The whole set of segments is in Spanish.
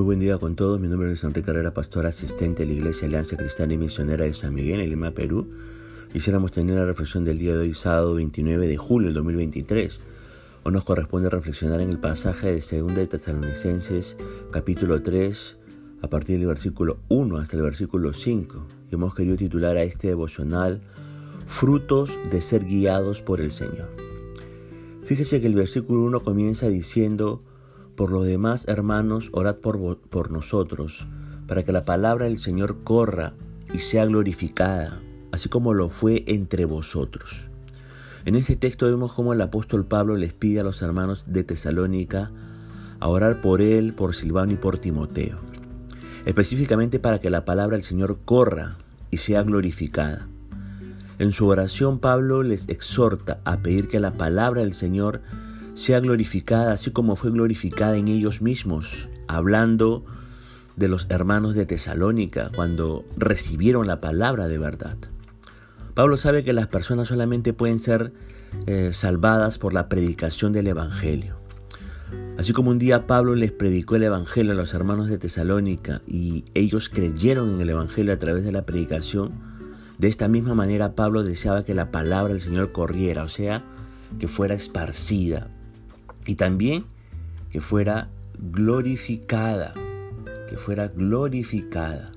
Muy buen día con todos. Mi nombre es Enrique Carrera, pastor asistente de la Iglesia Alianza Cristiana y Misionera de San Miguel, en Lima, Perú. Quisiéramos tener la reflexión del día de hoy, sábado 29 de julio del 2023. Hoy nos corresponde reflexionar en el pasaje de 2 de Tesalonicenses, capítulo 3, a partir del versículo 1 hasta el versículo 5. Y hemos querido titular a este devocional Frutos de ser guiados por el Señor. Fíjese que el versículo 1 comienza diciendo, por lo demás, hermanos, orad por, por nosotros, para que la palabra del Señor corra y sea glorificada, así como lo fue entre vosotros. En este texto vemos cómo el apóstol Pablo les pide a los hermanos de Tesalónica a orar por él, por Silvano y por Timoteo, específicamente para que la palabra del Señor corra y sea glorificada. En su oración Pablo les exhorta a pedir que la palabra del Señor sea glorificada así como fue glorificada en ellos mismos, hablando de los hermanos de Tesalónica cuando recibieron la palabra de verdad. Pablo sabe que las personas solamente pueden ser eh, salvadas por la predicación del Evangelio. Así como un día Pablo les predicó el Evangelio a los hermanos de Tesalónica y ellos creyeron en el Evangelio a través de la predicación, de esta misma manera Pablo deseaba que la palabra del Señor corriera, o sea, que fuera esparcida, y también que fuera glorificada, que fuera glorificada.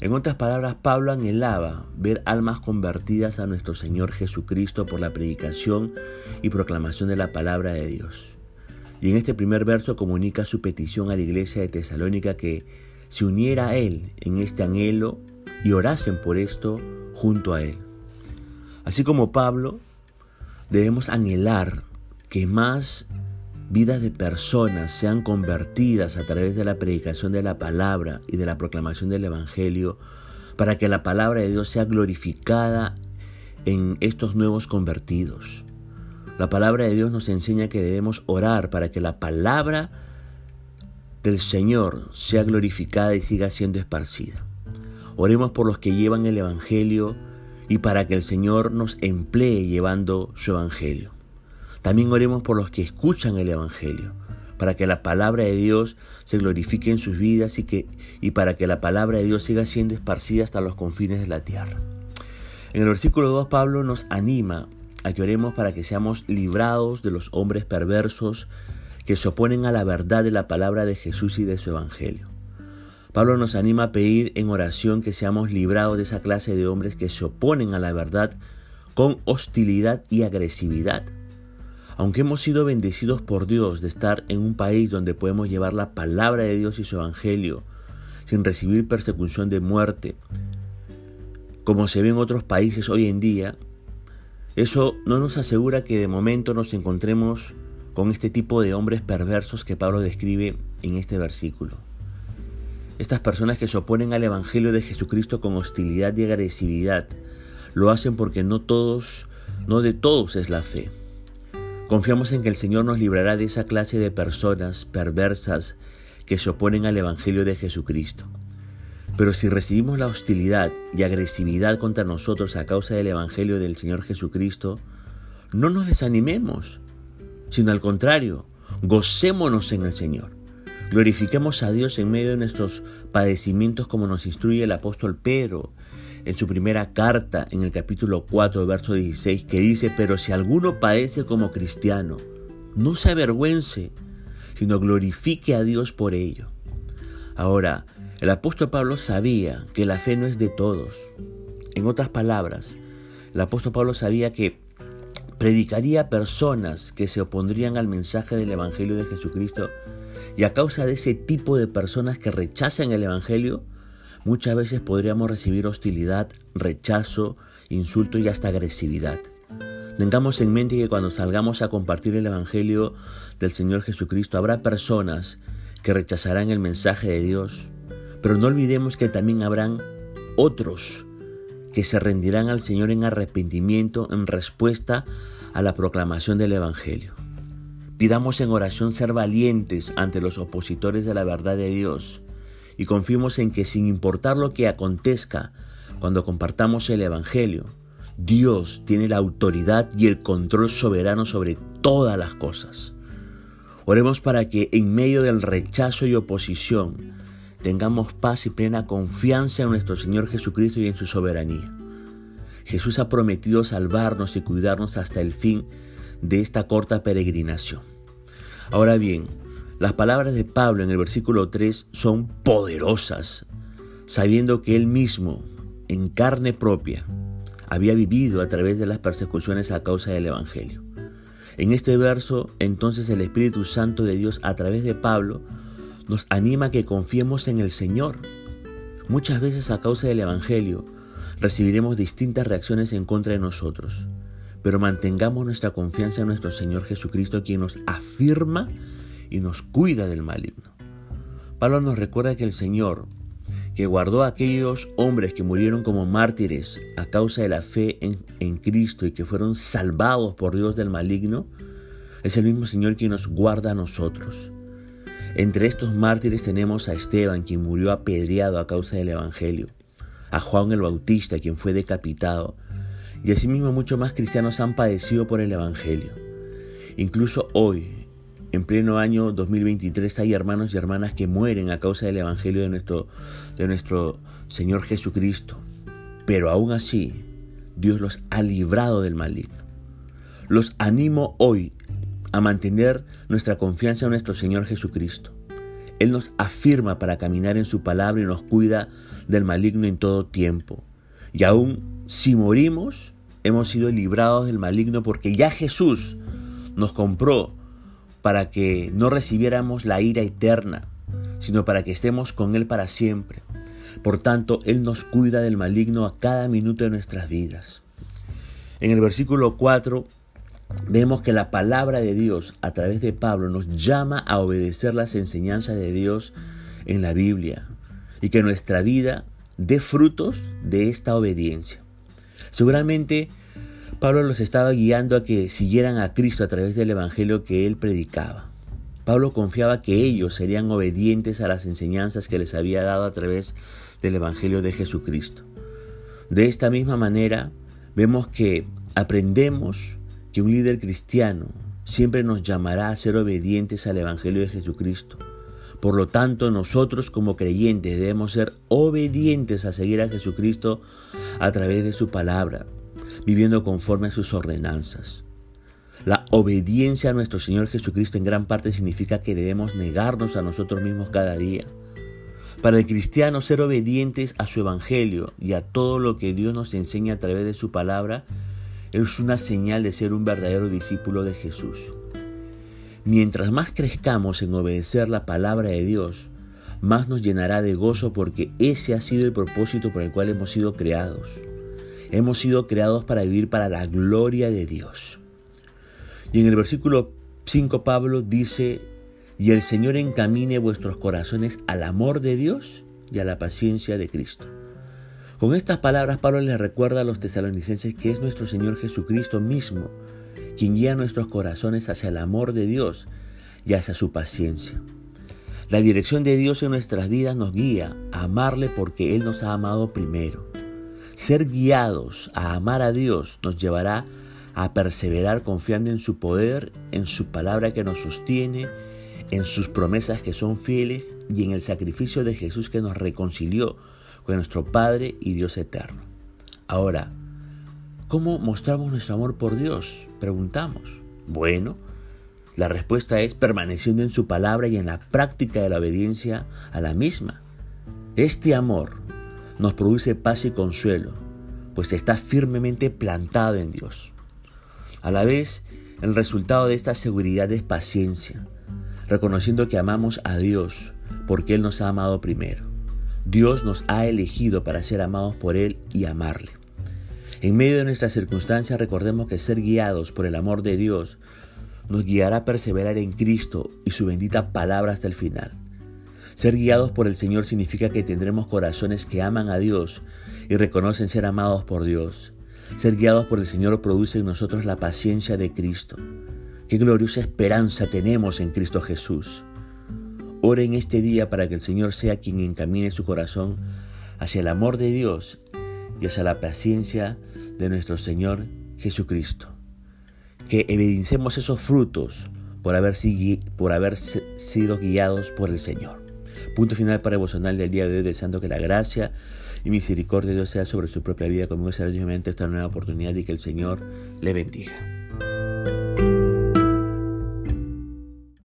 En otras palabras, Pablo anhelaba ver almas convertidas a nuestro Señor Jesucristo por la predicación y proclamación de la palabra de Dios. Y en este primer verso comunica su petición a la iglesia de Tesalónica que se uniera a Él en este anhelo y orasen por esto junto a Él. Así como Pablo, debemos anhelar que más vidas de personas sean convertidas a través de la predicación de la palabra y de la proclamación del Evangelio, para que la palabra de Dios sea glorificada en estos nuevos convertidos. La palabra de Dios nos enseña que debemos orar para que la palabra del Señor sea glorificada y siga siendo esparcida. Oremos por los que llevan el Evangelio y para que el Señor nos emplee llevando su Evangelio. También oremos por los que escuchan el Evangelio, para que la palabra de Dios se glorifique en sus vidas y, que, y para que la palabra de Dios siga siendo esparcida hasta los confines de la tierra. En el versículo 2 Pablo nos anima a que oremos para que seamos librados de los hombres perversos que se oponen a la verdad de la palabra de Jesús y de su Evangelio. Pablo nos anima a pedir en oración que seamos librados de esa clase de hombres que se oponen a la verdad con hostilidad y agresividad aunque hemos sido bendecidos por Dios de estar en un país donde podemos llevar la palabra de Dios y su evangelio sin recibir persecución de muerte, como se ve en otros países hoy en día, eso no nos asegura que de momento nos encontremos con este tipo de hombres perversos que Pablo describe en este versículo. Estas personas que se oponen al Evangelio de Jesucristo con hostilidad y agresividad, lo hacen porque no todos, no de todos es la fe. Confiamos en que el Señor nos librará de esa clase de personas perversas que se oponen al Evangelio de Jesucristo. Pero si recibimos la hostilidad y agresividad contra nosotros a causa del Evangelio del Señor Jesucristo, no nos desanimemos, sino al contrario, gocémonos en el Señor. Glorifiquemos a Dios en medio de nuestros padecimientos como nos instruye el apóstol Pedro en su primera carta en el capítulo 4, verso 16, que dice, pero si alguno padece como cristiano, no se avergüence, sino glorifique a Dios por ello. Ahora, el apóstol Pablo sabía que la fe no es de todos. En otras palabras, el apóstol Pablo sabía que predicaría a personas que se opondrían al mensaje del Evangelio de Jesucristo y a causa de ese tipo de personas que rechazan el Evangelio, muchas veces podríamos recibir hostilidad, rechazo, insulto y hasta agresividad. Tengamos en mente que cuando salgamos a compartir el Evangelio del Señor Jesucristo habrá personas que rechazarán el mensaje de Dios, pero no olvidemos que también habrán otros que se rendirán al Señor en arrepentimiento en respuesta a la proclamación del Evangelio. Pidamos en oración ser valientes ante los opositores de la verdad de Dios y confiemos en que sin importar lo que acontezca cuando compartamos el Evangelio, Dios tiene la autoridad y el control soberano sobre todas las cosas. Oremos para que en medio del rechazo y oposición tengamos paz y plena confianza en nuestro Señor Jesucristo y en su soberanía. Jesús ha prometido salvarnos y cuidarnos hasta el fin de esta corta peregrinación. Ahora bien, las palabras de Pablo en el versículo 3 son poderosas, sabiendo que él mismo, en carne propia, había vivido a través de las persecuciones a causa del Evangelio. En este verso, entonces el Espíritu Santo de Dios a través de Pablo nos anima a que confiemos en el Señor. Muchas veces a causa del Evangelio recibiremos distintas reacciones en contra de nosotros, pero mantengamos nuestra confianza en nuestro Señor Jesucristo, quien nos afirma y nos cuida del maligno. Pablo nos recuerda que el Señor, que guardó a aquellos hombres que murieron como mártires a causa de la fe en, en, Cristo y que fueron salvados por Dios del maligno, es el mismo Señor quien nos guarda a nosotros. Entre estos mártires tenemos a Esteban, quien murió apedreado a causa del Evangelio, a Juan el Bautista, quien fue decapitado, y asimismo muchos más cristianos han padecido por el Evangelio. Incluso hoy, en pleno año 2023, hay hermanos y hermanas que mueren a causa del Evangelio de nuestro, de nuestro Señor Jesucristo. Pero aún así, Dios los ha librado del maligno. Los animo hoy a mantener nuestra confianza en nuestro Señor Jesucristo. Él nos afirma para caminar en su palabra y nos cuida del maligno en todo tiempo. Y aún si morimos, hemos sido librados del maligno porque ya Jesús nos compró para que no recibiéramos la ira eterna, sino para que estemos con Él para siempre. Por tanto, Él nos cuida del maligno a cada minuto de nuestras vidas. En el versículo 4 vemos que la palabra de Dios a través de Pablo nos llama a obedecer las enseñanzas de Dios en la Biblia y que nuestra vida dé frutos de esta obediencia. Seguramente Pablo los estaba guiando a que siguieran a Cristo a través del Evangelio que él predicaba. Pablo confiaba que ellos serían obedientes a las enseñanzas que les había dado a través del Evangelio de Jesucristo. De esta misma manera, vemos que aprendemos que un líder cristiano siempre nos llamará a ser obedientes al Evangelio de Jesucristo. Por lo tanto, nosotros como creyentes debemos ser obedientes a seguir a Jesucristo a través de su palabra, viviendo conforme a sus ordenanzas. La obediencia a nuestro Señor Jesucristo en gran parte significa que debemos negarnos a nosotros mismos cada día. Para el cristiano, ser obedientes a su Evangelio y a todo lo que Dios nos enseña a través de su palabra es una señal de ser un verdadero discípulo de Jesús. Mientras más crezcamos en obedecer la palabra de Dios, más nos llenará de gozo porque ese ha sido el propósito por el cual hemos sido creados. Hemos sido creados para vivir para la gloria de Dios. Y en el versículo 5 Pablo dice, y el Señor encamine vuestros corazones al amor de Dios y a la paciencia de Cristo. Con estas palabras Pablo les recuerda a los tesalonicenses que es nuestro Señor Jesucristo mismo quien guía nuestros corazones hacia el amor de Dios y hacia su paciencia. La dirección de Dios en nuestras vidas nos guía a amarle porque Él nos ha amado primero. Ser guiados a amar a Dios nos llevará a perseverar confiando en su poder, en su palabra que nos sostiene, en sus promesas que son fieles y en el sacrificio de Jesús que nos reconcilió con nuestro Padre y Dios eterno. Ahora, ¿cómo mostramos nuestro amor por Dios? Preguntamos. Bueno, la respuesta es permaneciendo en su palabra y en la práctica de la obediencia a la misma. Este amor nos produce paz y consuelo, pues está firmemente plantado en Dios. A la vez, el resultado de esta seguridad es paciencia, reconociendo que amamos a Dios porque Él nos ha amado primero. Dios nos ha elegido para ser amados por Él y amarle. En medio de nuestras circunstancias recordemos que ser guiados por el amor de Dios nos guiará a perseverar en Cristo y su bendita palabra hasta el final. Ser guiados por el Señor significa que tendremos corazones que aman a Dios y reconocen ser amados por Dios. Ser guiados por el Señor produce en nosotros la paciencia de Cristo. Qué gloriosa esperanza tenemos en Cristo Jesús. Ore en este día para que el Señor sea quien encamine su corazón hacia el amor de Dios y hacia la paciencia de nuestro Señor Jesucristo. Que evidenciemos esos frutos por haber, por haber sido guiados por el Señor. Punto final para el devocional del día de hoy, deseando que la gracia y misericordia de Dios sea sobre su propia vida, conmigo será esta nueva oportunidad y que el Señor le bendiga.